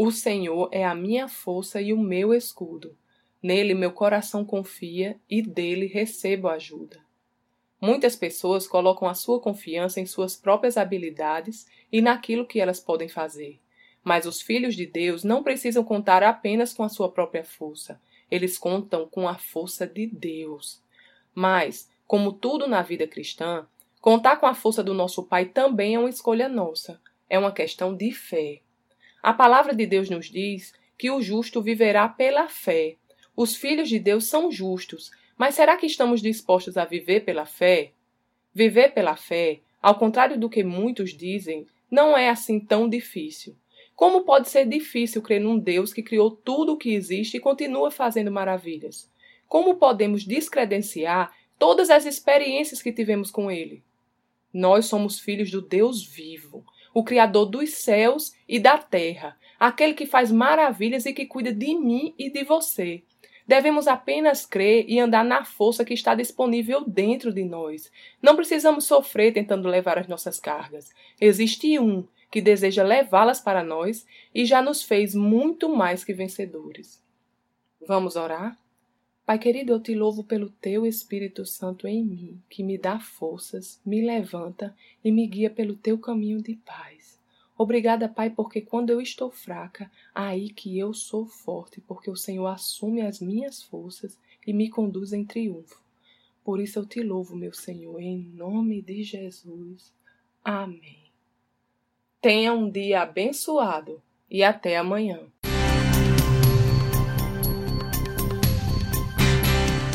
O Senhor é a minha força e o meu escudo. Nele meu coração confia e dele recebo ajuda. Muitas pessoas colocam a sua confiança em suas próprias habilidades e naquilo que elas podem fazer. Mas os filhos de Deus não precisam contar apenas com a sua própria força, eles contam com a força de Deus. Mas, como tudo na vida cristã, contar com a força do nosso Pai também é uma escolha nossa, é uma questão de fé. A palavra de Deus nos diz que o justo viverá pela fé. Os filhos de Deus são justos, mas será que estamos dispostos a viver pela fé? Viver pela fé, ao contrário do que muitos dizem, não é assim tão difícil. Como pode ser difícil crer num Deus que criou tudo o que existe e continua fazendo maravilhas? Como podemos descredenciar todas as experiências que tivemos com Ele? Nós somos filhos do Deus vivo, o Criador dos céus e da terra, aquele que faz maravilhas e que cuida de mim e de você. Devemos apenas crer e andar na força que está disponível dentro de nós. Não precisamos sofrer tentando levar as nossas cargas. Existe um que deseja levá-las para nós e já nos fez muito mais que vencedores. Vamos orar? Pai querido, eu te louvo pelo teu Espírito Santo em mim, que me dá forças, me levanta e me guia pelo teu caminho de paz. Obrigada, Pai, porque quando eu estou fraca, aí que eu sou forte, porque o Senhor assume as minhas forças e me conduz em triunfo. Por isso eu te louvo, meu Senhor, em nome de Jesus. Amém. Tenha um dia abençoado e até amanhã.